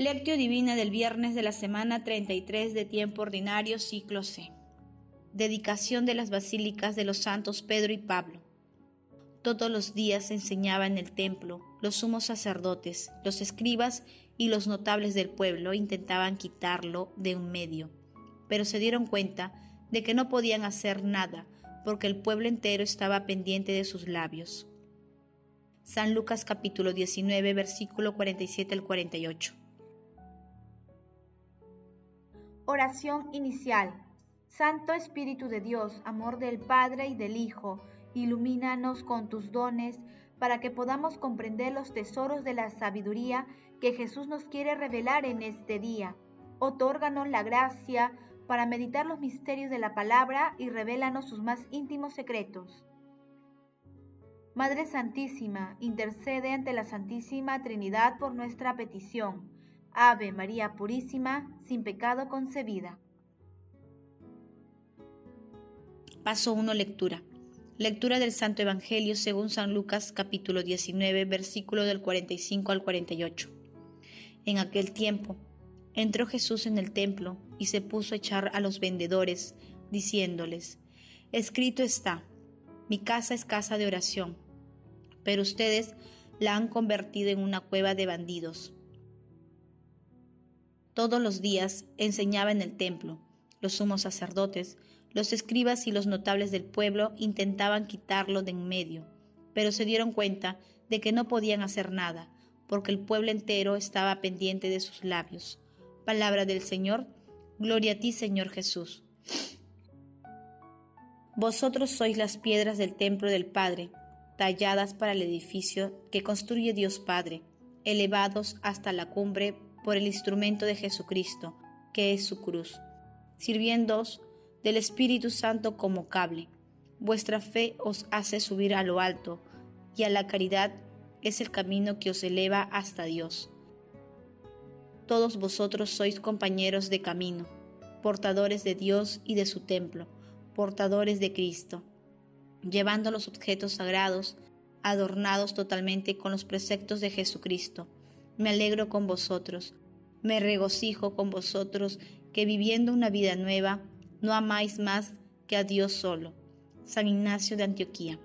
Lectio Divina del viernes de la semana 33 de tiempo ordinario, ciclo C. Dedicación de las basílicas de los santos Pedro y Pablo. Todos los días enseñaba en el templo, los sumos sacerdotes, los escribas y los notables del pueblo intentaban quitarlo de un medio, pero se dieron cuenta de que no podían hacer nada porque el pueblo entero estaba pendiente de sus labios. San Lucas capítulo 19 versículo 47 al 48. Oración inicial. Santo Espíritu de Dios, amor del Padre y del Hijo, ilumínanos con tus dones para que podamos comprender los tesoros de la sabiduría que Jesús nos quiere revelar en este día. Otórganos la gracia para meditar los misterios de la palabra y revélanos sus más íntimos secretos. Madre Santísima, intercede ante la Santísima Trinidad por nuestra petición Ave María Purísima, sin pecado concebida. Paso 1. Lectura. Lectura del Santo Evangelio según San Lucas capítulo 19, versículo del 45 al 48. En aquel tiempo, entró Jesús en el templo y se puso a echar a los vendedores, diciéndoles, Escrito está, mi casa es casa de oración, pero ustedes la han convertido en una cueva de bandidos. Todos los días enseñaba en el templo. Los sumos sacerdotes, los escribas y los notables del pueblo intentaban quitarlo de en medio, pero se dieron cuenta de que no podían hacer nada, porque el pueblo entero estaba pendiente de sus labios. Palabra del Señor, gloria a ti Señor Jesús. Vosotros sois las piedras del templo del Padre, talladas para el edificio que construye Dios Padre, elevados hasta la cumbre por el instrumento de Jesucristo, que es su cruz, sirviéndoos del Espíritu Santo como cable. Vuestra fe os hace subir a lo alto, y a la caridad es el camino que os eleva hasta Dios. Todos vosotros sois compañeros de camino, portadores de Dios y de su templo, portadores de Cristo, llevando los objetos sagrados, adornados totalmente con los preceptos de Jesucristo me alegro con vosotros, me regocijo con vosotros, que viviendo una vida nueva, no amáis más que a Dios solo. San Ignacio de Antioquía.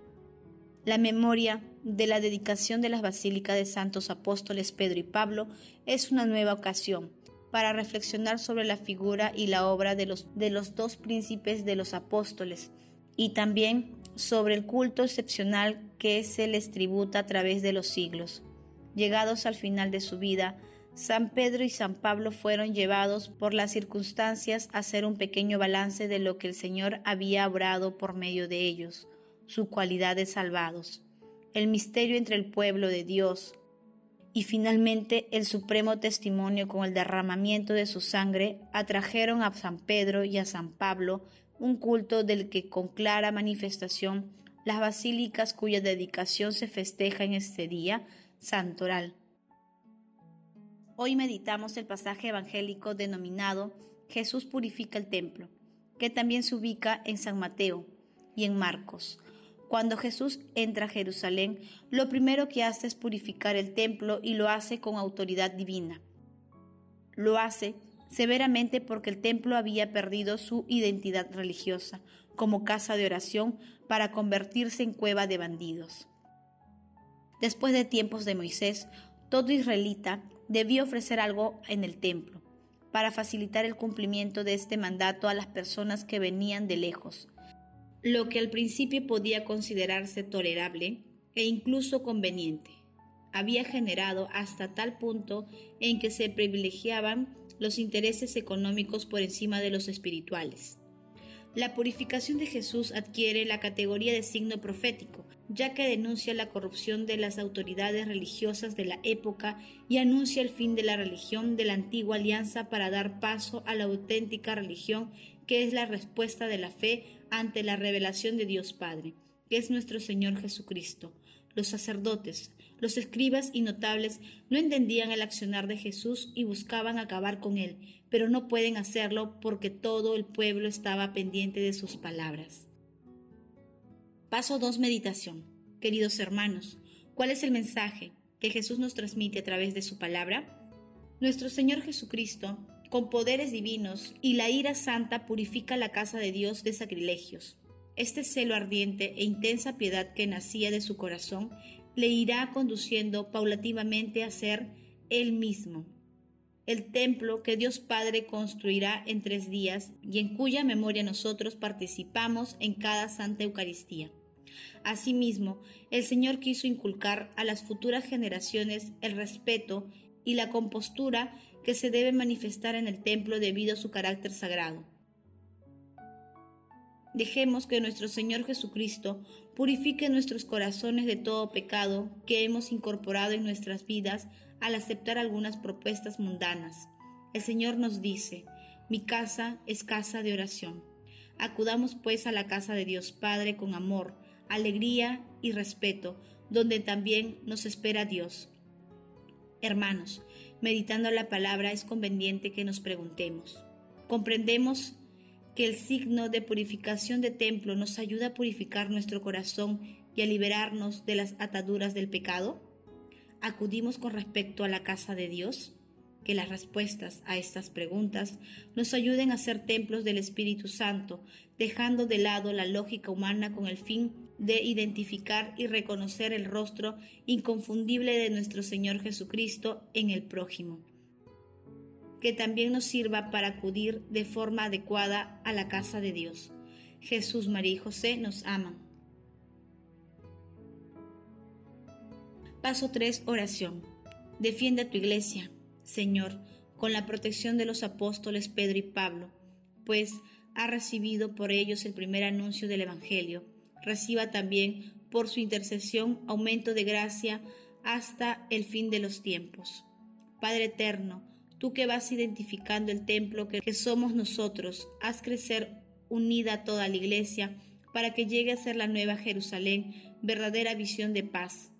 La memoria de la dedicación de las basílicas de santos apóstoles Pedro y Pablo es una nueva ocasión para reflexionar sobre la figura y la obra de los, de los dos príncipes de los apóstoles y también sobre el culto excepcional que se les tributa a través de los siglos. Llegados al final de su vida, San Pedro y San Pablo fueron llevados por las circunstancias a hacer un pequeño balance de lo que el Señor había obrado por medio de ellos, su cualidad de salvados, el misterio entre el pueblo de Dios. Y finalmente el supremo testimonio con el derramamiento de su sangre atrajeron a San Pedro y a San Pablo un culto del que con clara manifestación las basílicas cuya dedicación se festeja en este día santoral. Hoy meditamos el pasaje evangélico denominado Jesús purifica el templo, que también se ubica en San Mateo y en Marcos. Cuando Jesús entra a Jerusalén, lo primero que hace es purificar el templo y lo hace con autoridad divina. Lo hace severamente porque el templo había perdido su identidad religiosa como casa de oración para convertirse en cueva de bandidos. Después de tiempos de Moisés, todo israelita debió ofrecer algo en el templo para facilitar el cumplimiento de este mandato a las personas que venían de lejos, lo que al principio podía considerarse tolerable e incluso conveniente. Había generado hasta tal punto en que se privilegiaban los intereses económicos por encima de los espirituales. La purificación de Jesús adquiere la categoría de signo profético, ya que denuncia la corrupción de las autoridades religiosas de la época y anuncia el fin de la religión de la antigua alianza para dar paso a la auténtica religión que es la respuesta de la fe ante la revelación de Dios Padre, que es nuestro Señor Jesucristo. Los sacerdotes, los escribas y notables no entendían el accionar de Jesús y buscaban acabar con él, pero no pueden hacerlo porque todo el pueblo estaba pendiente de sus palabras. Paso 2. Meditación. Queridos hermanos, ¿cuál es el mensaje que Jesús nos transmite a través de su palabra? Nuestro Señor Jesucristo, con poderes divinos y la ira santa, purifica la casa de Dios de sacrilegios. Este celo ardiente e intensa piedad que nacía de su corazón le irá conduciendo paulativamente a ser Él mismo, el templo que Dios Padre construirá en tres días y en cuya memoria nosotros participamos en cada Santa Eucaristía. Asimismo, el Señor quiso inculcar a las futuras generaciones el respeto y la compostura que se debe manifestar en el templo debido a su carácter sagrado. Dejemos que nuestro Señor Jesucristo purifique nuestros corazones de todo pecado que hemos incorporado en nuestras vidas al aceptar algunas propuestas mundanas. El Señor nos dice, mi casa es casa de oración. Acudamos pues a la casa de Dios Padre con amor, alegría y respeto, donde también nos espera Dios. Hermanos, meditando la palabra es conveniente que nos preguntemos, ¿comprendemos que el signo de purificación de templo nos ayuda a purificar nuestro corazón y a liberarnos de las ataduras del pecado? ¿Acudimos con respecto a la casa de Dios? Que las respuestas a estas preguntas nos ayuden a ser templos del Espíritu Santo, dejando de lado la lógica humana con el fin de identificar y reconocer el rostro inconfundible de nuestro Señor Jesucristo en el prójimo que también nos sirva para acudir de forma adecuada a la casa de Dios. Jesús, María y José nos aman. Paso 3. Oración. Defiende a tu iglesia, Señor, con la protección de los apóstoles Pedro y Pablo, pues ha recibido por ellos el primer anuncio del Evangelio. Reciba también por su intercesión aumento de gracia hasta el fin de los tiempos. Padre eterno, tú que vas identificando el templo que, somos nosotros, haz crecer unida toda la iglesia para que llegue a ser la nueva Jerusalén, verdadera visión de paz.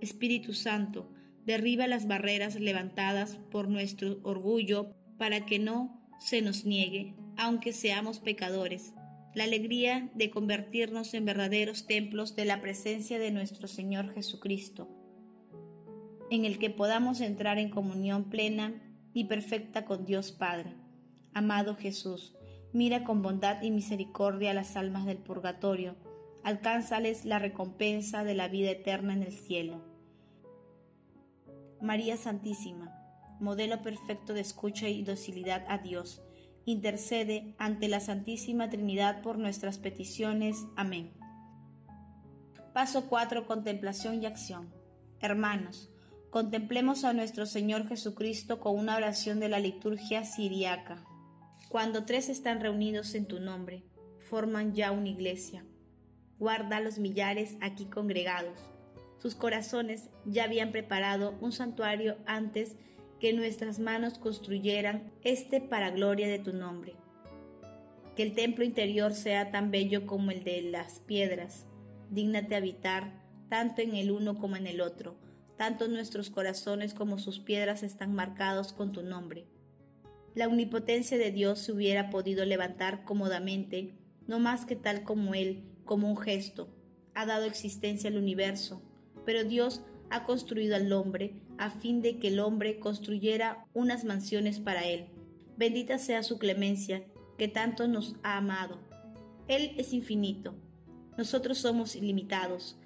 Espíritu Santo, derriba las barreras levantadas por nuestro orgullo para que no se nos niegue, aunque seamos pecadores, la alegría de convertirnos en verdaderos templos de la presencia de nuestro Señor Jesucristo, en el que podamos entrar en comunión plena y perfecta con Dios Padre. Amado Jesús, mira con bondad y misericordia las almas del purgatorio, alcánzales la recompensa de la vida eterna en el cielo. María Santísima, modelo perfecto de escucha y docilidad a Dios, intercede ante la Santísima Trinidad por nuestras peticiones. Amén. Paso 4. Contemplación y acción. Hermanos, Contemplemos a nuestro Señor Jesucristo con una oración de la liturgia siriaca. Cuando tres están reunidos en tu nombre, forman ya una iglesia. Guarda a los millares aquí congregados. Sus corazones ya habían preparado un santuario antes que nuestras manos construyeran este para gloria de tu nombre. Que el templo interior sea tan bello como el de las piedras. Dígnate habitar tanto en el uno como en el otro tanto nuestros corazones como sus piedras están marcados con tu nombre. La omnipotencia de Dios se hubiera podido levantar cómodamente, no más que tal como Él, como un gesto, ha dado existencia al universo, pero Dios ha construido al hombre a fin de que el hombre construyera unas mansiones para Él. Bendita sea su clemencia, que tanto nos ha amado. Él es infinito, nosotros somos ilimitados,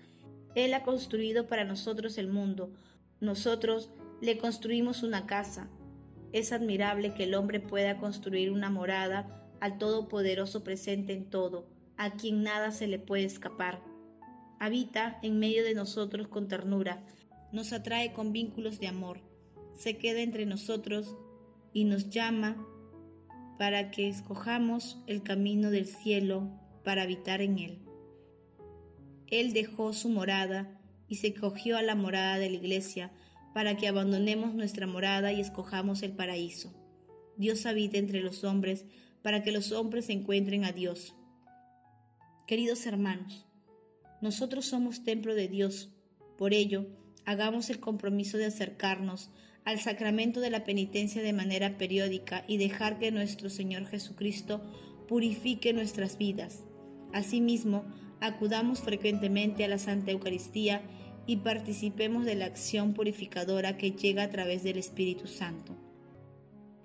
él ha construido para nosotros el mundo. Nosotros le construimos una casa. Es admirable que el hombre pueda construir una morada al Todopoderoso presente en todo, a quien nada se le puede escapar. Habita en medio de nosotros con ternura, nos atrae con vínculos de amor, se queda entre nosotros y nos llama para que escojamos el camino del cielo para habitar en él. Él dejó su morada y se cogió a la morada de la iglesia para que abandonemos nuestra morada y escojamos el paraíso. Dios habita entre los hombres para que los hombres encuentren a Dios. Queridos hermanos, nosotros somos templo de Dios, por ello, hagamos el compromiso de acercarnos al sacramento de la penitencia de manera periódica y dejar que nuestro Señor Jesucristo purifique nuestras vidas. Asimismo, acudamos frecuentemente a la Santa Eucaristía y participemos de la acción purificadora que llega a través del Espíritu Santo.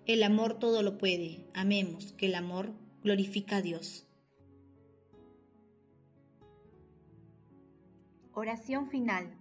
El amor todo lo puede. Amemos, que el amor glorifica a Dios. Oración final.